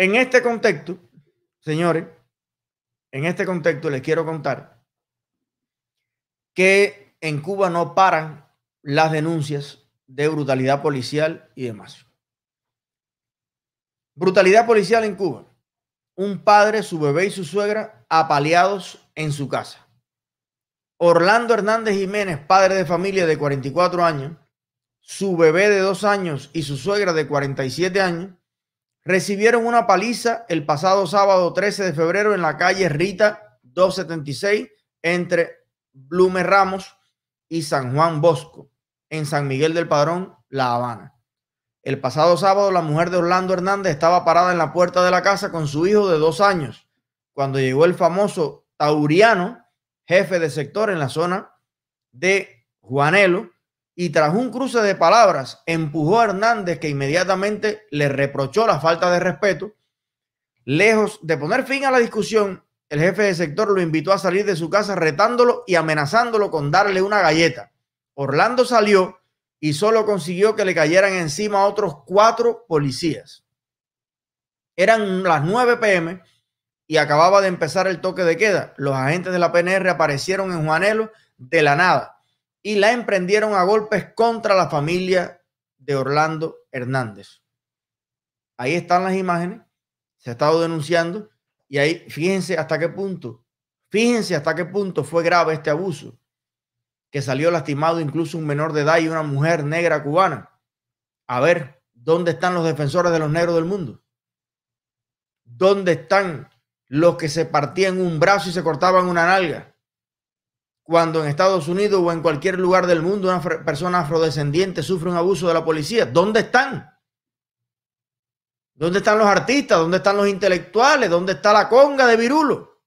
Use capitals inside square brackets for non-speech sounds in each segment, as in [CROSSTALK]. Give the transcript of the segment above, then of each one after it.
En este contexto, señores, en este contexto les quiero contar que en Cuba no paran las denuncias de brutalidad policial y demás. Brutalidad policial en Cuba. Un padre, su bebé y su suegra apaleados en su casa. Orlando Hernández Jiménez, padre de familia de 44 años, su bebé de dos años y su suegra de 47 años, recibieron una paliza el pasado sábado 13 de febrero en la calle Rita 276 entre Blume Ramos y San Juan Bosco, en San Miguel del Padrón, La Habana. El pasado sábado la mujer de Orlando Hernández estaba parada en la puerta de la casa con su hijo de dos años, cuando llegó el famoso Tauriano, jefe de sector en la zona de Juanelo, y tras un cruce de palabras empujó a Hernández que inmediatamente le reprochó la falta de respeto. Lejos de poner fin a la discusión, el jefe de sector lo invitó a salir de su casa retándolo y amenazándolo con darle una galleta. Orlando salió y solo consiguió que le cayeran encima otros cuatro policías. Eran las 9 pm y acababa de empezar el toque de queda. Los agentes de la PNR aparecieron en Juanelo de la nada y la emprendieron a golpes contra la familia de Orlando Hernández. Ahí están las imágenes, se ha estado denunciando y ahí fíjense hasta qué punto, fíjense hasta qué punto fue grave este abuso, que salió lastimado incluso un menor de edad y una mujer negra cubana. A ver, ¿dónde están los defensores de los negros del mundo? ¿Dónde están los que se partían un brazo y se cortaban una nalga? Cuando en Estados Unidos o en cualquier lugar del mundo una persona afrodescendiente sufre un abuso de la policía? ¿Dónde están? ¿Dónde están los artistas? ¿Dónde están los intelectuales? ¿Dónde está la conga de Virulo?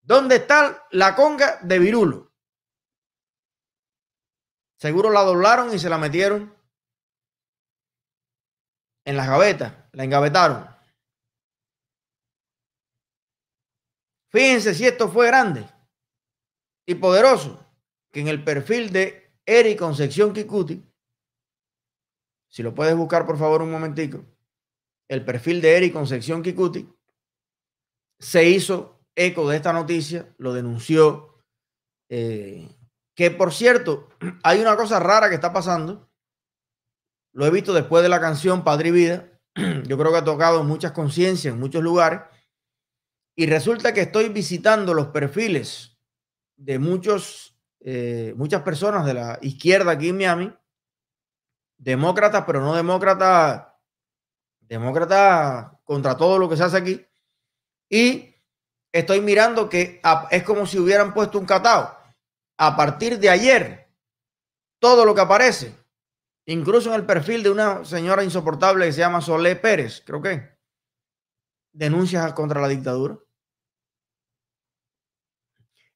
¿Dónde está la conga de Virulo? Seguro la doblaron y se la metieron en las gavetas, la engavetaron. Fíjense si esto fue grande y poderoso que en el perfil de Eric Concepción Kikuti, si lo puedes buscar por favor un momentico, el perfil de Eric Concepción Kikuti se hizo eco de esta noticia, lo denunció. Eh, que por cierto, [CLEARS THROAT] hay una cosa rara que está pasando. Lo he visto después de la canción Padre y Vida. [CLEARS THROAT] Yo creo que ha tocado muchas conciencias en muchos lugares. Y resulta que estoy visitando los perfiles de muchos, eh, muchas personas de la izquierda aquí en Miami, demócratas, pero no demócratas, demócratas contra todo lo que se hace aquí. Y estoy mirando que es como si hubieran puesto un catao. A partir de ayer, todo lo que aparece, incluso en el perfil de una señora insoportable que se llama Solé Pérez, creo que, denuncias contra la dictadura.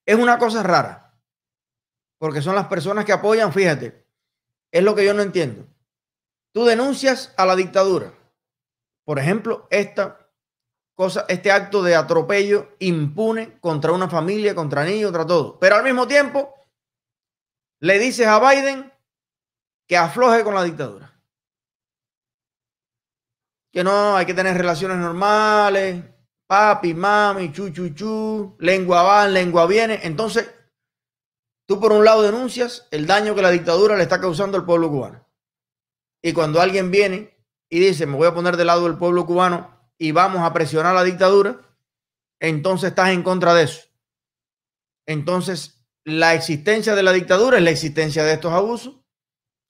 Es una cosa rara, porque son las personas que apoyan, fíjate, es lo que yo no entiendo. Tú denuncias a la dictadura. Por ejemplo, esta cosa, este acto de atropello impune contra una familia, contra niños, contra todo. Pero al mismo tiempo, le dices a Biden que afloje con la dictadura. Que no, hay que tener relaciones normales, papi, mami, chu, chu, lengua va, lengua viene. Entonces, tú por un lado denuncias el daño que la dictadura le está causando al pueblo cubano. Y cuando alguien viene y dice, me voy a poner del lado del pueblo cubano y vamos a presionar a la dictadura, entonces estás en contra de eso. Entonces, la existencia de la dictadura es la existencia de estos abusos,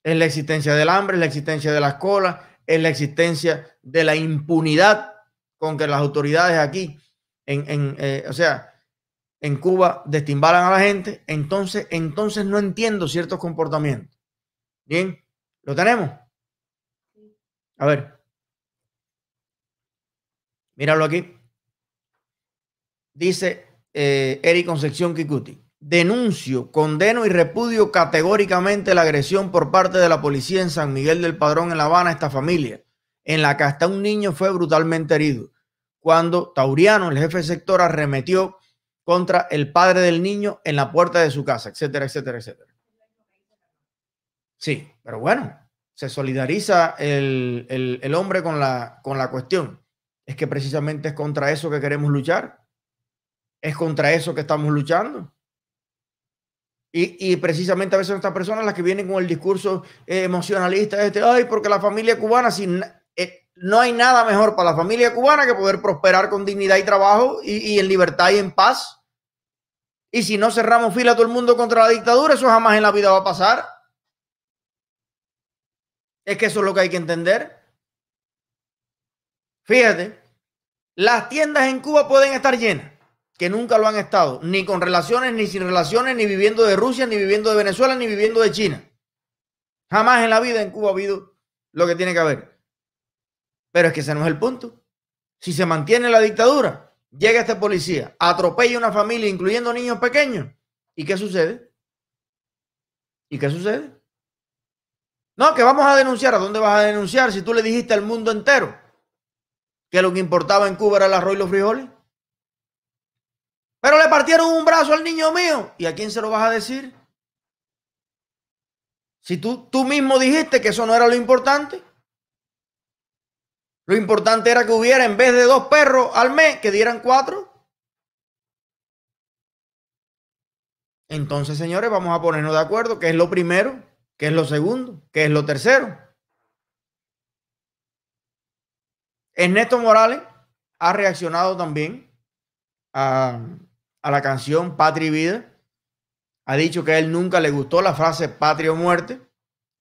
es la existencia del hambre, es la existencia de las colas, es la existencia de la impunidad con que las autoridades aquí, en, eh, o sea, en Cuba destimbalan a la gente, entonces, entonces no entiendo ciertos comportamientos. Bien, ¿lo tenemos? A ver. Míralo aquí. Dice eh, Eric Concepción Kikuti. Denuncio, condeno y repudio categóricamente la agresión por parte de la policía en San Miguel del Padrón en La Habana a esta familia en la que hasta un niño fue brutalmente herido, cuando Tauriano, el jefe sector, arremetió contra el padre del niño en la puerta de su casa, etcétera, etcétera, etcétera. Sí, pero bueno, se solidariza el, hombre con la, con la cuestión. es que precisamente es contra eso que queremos luchar. Es contra eso que estamos luchando. Y, precisamente a veces estas personas las que vienen con el discurso eh, emocionalista, este, ay, porque la familia cubana, sin, no hay nada mejor para la familia cubana que poder prosperar con dignidad y trabajo y, en libertad y en paz. Y si no cerramos fila todo el mundo contra la dictadura, eso jamás en la vida va a pasar. Es que eso es lo que hay que entender. Fíjate, las tiendas en Cuba pueden estar llenas que nunca lo han estado, ni con relaciones, ni sin relaciones, ni viviendo de Rusia, ni viviendo de Venezuela, ni viviendo de China. Jamás en la vida en Cuba ha habido lo que tiene que haber. Pero es que ese no es el punto. Si se mantiene la dictadura, llega este policía, atropella una familia, incluyendo niños pequeños. ¿Y qué sucede? ¿Y qué sucede? No, que vamos a denunciar. ¿A dónde vas a denunciar si tú le dijiste al mundo entero que lo que importaba en Cuba era el arroz y los frijoles? Pero le partieron un brazo al niño mío. ¿Y a quién se lo vas a decir? Si tú, tú mismo dijiste que eso no era lo importante. Lo importante era que hubiera, en vez de dos perros al mes, que dieran cuatro. Entonces, señores, vamos a ponernos de acuerdo qué es lo primero, qué es lo segundo, qué es lo tercero. Ernesto Morales ha reaccionado también a, la canción Patria y Vida. Ha dicho que a él nunca le gustó la frase patria o muerte.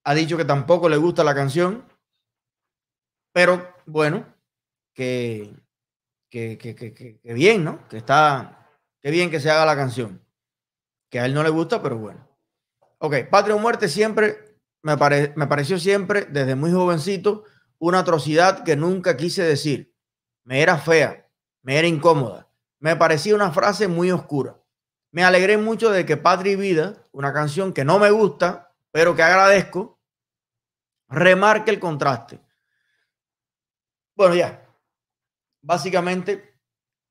Ha dicho que tampoco le gusta la canción. Pero bueno, que, que, que, que, bien, ¿no? Que está, que bien que se haga la canción. Que a él no le gusta, pero bueno. Ok, patria o muerte siempre me, me pareció siempre, desde muy jovencito, una atrocidad que nunca quise decir. Me era fea, me era incómoda me parecía una frase muy oscura. Me alegré mucho de que Patria y Vida, una canción que no me gusta, pero que agradezco, remarque el contraste. Bueno, ya. Básicamente,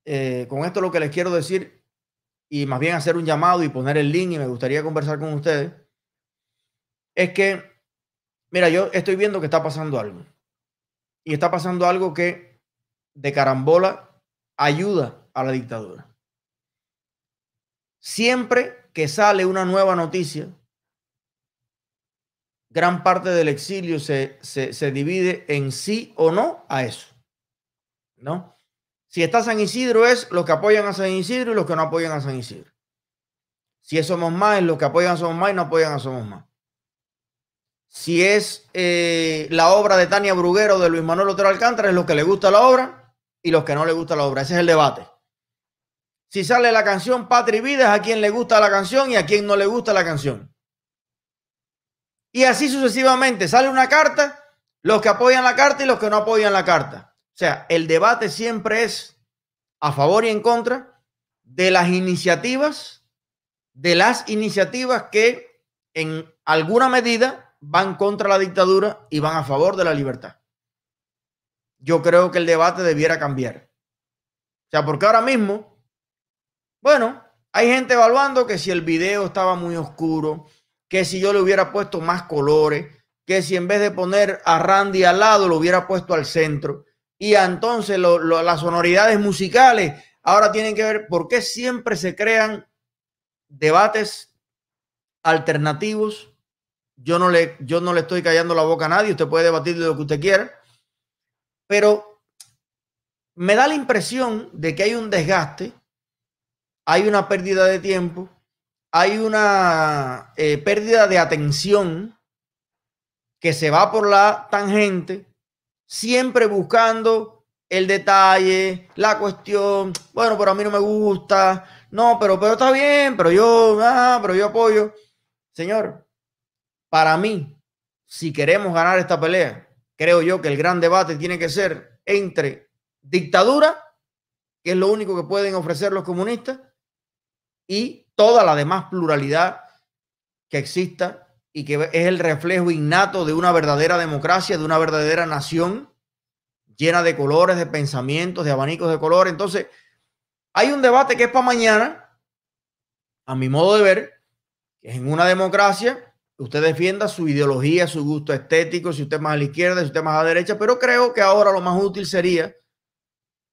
eh, con esto lo que les quiero decir, y más bien hacer un llamado y poner el link, y me gustaría conversar con ustedes, es que, mira, yo estoy viendo que está pasando algo. Y está pasando algo que de carambola ayuda a la dictadura. Siempre que sale una nueva noticia, gran parte del exilio se, se, divide en sí o no a eso. ¿No? Si está San Isidro es los que apoyan a San Isidro y los que no apoyan a San Isidro. Si es Somos Más es los que apoyan a Somos Más y no apoyan a Somos Más. Si es eh, la obra de Tania Bruguero de Luis Manuel Otero Alcántara es los que le gusta la obra y los que no le gusta la obra. Ese es el debate si sale la canción Patria y Vida, es a quien le gusta la canción y a quien no le gusta la canción. Y así sucesivamente. Sale una carta, los que apoyan la carta y los que no apoyan la carta. O sea, el debate siempre es a favor y en contra de las iniciativas, de las iniciativas que en alguna medida van contra la dictadura y van a favor de la libertad. Yo creo que el debate debiera cambiar. O sea, porque ahora mismo bueno, hay gente evaluando que si el video estaba muy oscuro, que si yo le hubiera puesto más colores, que si en vez de poner a Randy al lado lo hubiera puesto al centro. Y entonces las sonoridades musicales ahora tienen que ver por qué siempre se crean debates alternativos. Yo no le, yo no le estoy callando la boca a nadie, usted puede debatir de lo que usted quiera, pero me da la impresión de que hay un desgaste hay una pérdida de tiempo, hay una eh, pérdida de atención que se va por la tangente, siempre buscando el detalle, la cuestión, bueno, pero a mí no me gusta, no, pero, pero está bien, pero yo, ah, pero yo apoyo. Señor, para mí, si queremos ganar esta pelea, creo yo que el gran debate tiene que ser entre dictadura, que es lo único que pueden ofrecer los comunistas, y toda la demás pluralidad que exista y que es el reflejo innato de una verdadera democracia, de una verdadera nación llena de colores, de pensamientos, de abanicos de color. Entonces, hay un debate que es para mañana, a mi modo de ver, que es en una democracia, usted defienda su ideología, su gusto estético, si usted más a la izquierda, si usted más a la derecha, pero creo que ahora lo más útil sería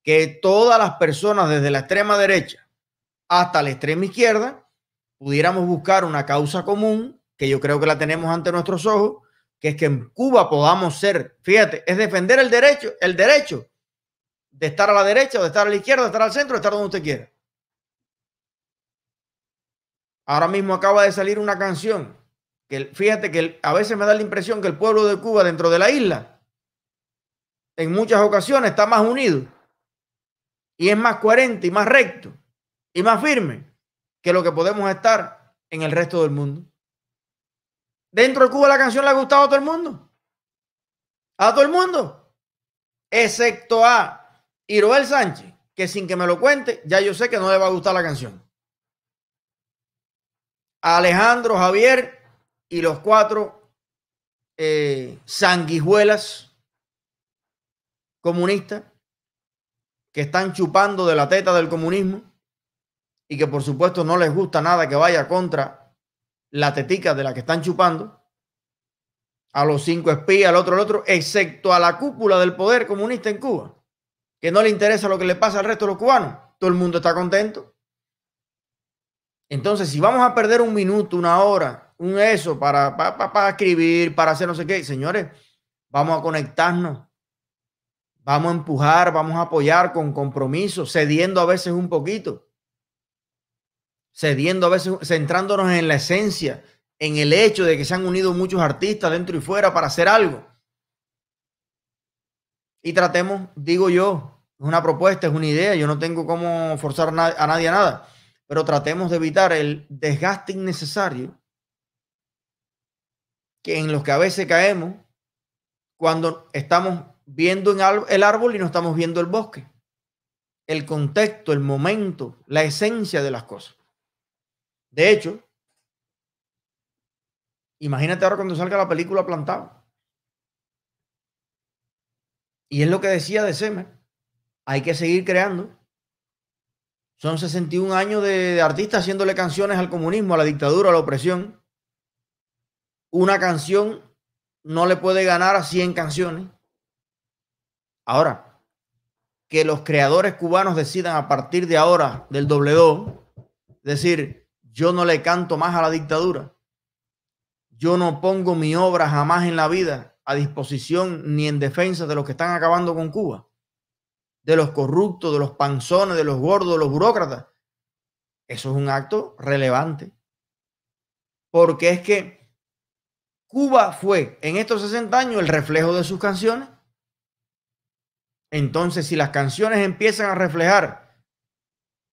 que todas las personas desde la extrema derecha hasta la extrema izquierda pudiéramos buscar una causa común, que yo creo que la tenemos ante nuestros ojos, que es que en Cuba podamos ser, fíjate, es defender el derecho, el derecho de estar a la derecha, de estar a la izquierda, de estar al centro, de estar donde usted quiera. Ahora mismo acaba de salir una canción que fíjate que a veces me da la impresión que el pueblo de Cuba dentro de la isla en muchas ocasiones está más unido y es más coherente y más recto y más firme que lo que podemos estar en el resto del mundo. Dentro de Cuba la canción le ha gustado a todo el mundo. A todo el mundo. Excepto a Iroel Sánchez, que sin que me lo cuente, ya yo sé que no le va a gustar la canción. Alejandro Javier y los cuatro eh, sanguijuelas comunistas que están chupando de la teta del comunismo y que por supuesto no les gusta nada que vaya contra la tetica de la que están chupando, a los cinco espías, al otro, al otro, excepto a la cúpula del poder comunista en Cuba, que no le interesa lo que le pasa al resto de los cubanos. Todo el mundo está contento. Entonces, si vamos a perder un minuto, una hora, un eso para, para, para escribir, para hacer no sé qué, señores, vamos a conectarnos, vamos a empujar, vamos a apoyar con compromiso, cediendo a veces un poquito, cediendo a veces, centrándonos en la esencia, en el hecho de que se han unido muchos artistas dentro y fuera para hacer algo. Y tratemos, digo yo, es una propuesta, es una idea, yo no tengo cómo forzar a nadie a nada pero tratemos de evitar el desgaste innecesario que en los que a veces caemos cuando estamos viendo el árbol y no estamos viendo el bosque. El contexto, el momento, la esencia de las cosas. De hecho, imagínate ahora cuando salga la película Plantado. Y es lo que decía de Semer. Hay que seguir creando son 61 años de, artistas haciéndole canciones al comunismo, a la dictadura, a la opresión. Una canción no le puede ganar a 100 canciones. Ahora, que los creadores cubanos decidan a partir de ahora del doble do, decir, yo no le canto más a la dictadura, yo no pongo mi obra jamás en la vida a disposición ni en defensa de los que están acabando con Cuba de los corruptos, de los panzones, de los gordos, de los burócratas. Eso es un acto relevante. Porque es que Cuba fue en estos 60 años el reflejo de sus canciones. Entonces, si las canciones empiezan a reflejar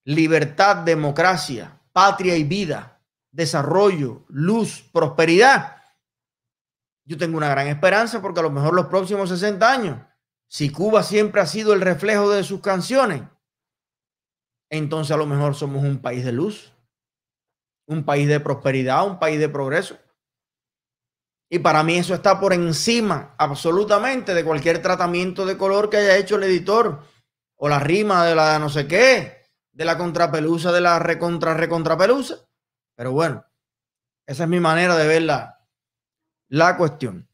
libertad, democracia, patria y vida, desarrollo, luz, prosperidad, yo tengo una gran esperanza porque a lo mejor los próximos 60 años si Cuba siempre ha sido el reflejo de sus canciones, entonces a lo mejor somos un país de luz, un país de prosperidad, un país de progreso. Y para mí eso está por encima absolutamente de cualquier tratamiento de color que haya hecho el editor o la rima de la no sé qué, de la contrapelusa, de la recontra recontrapelusa. Pero bueno, esa es mi manera de ver la, la cuestión.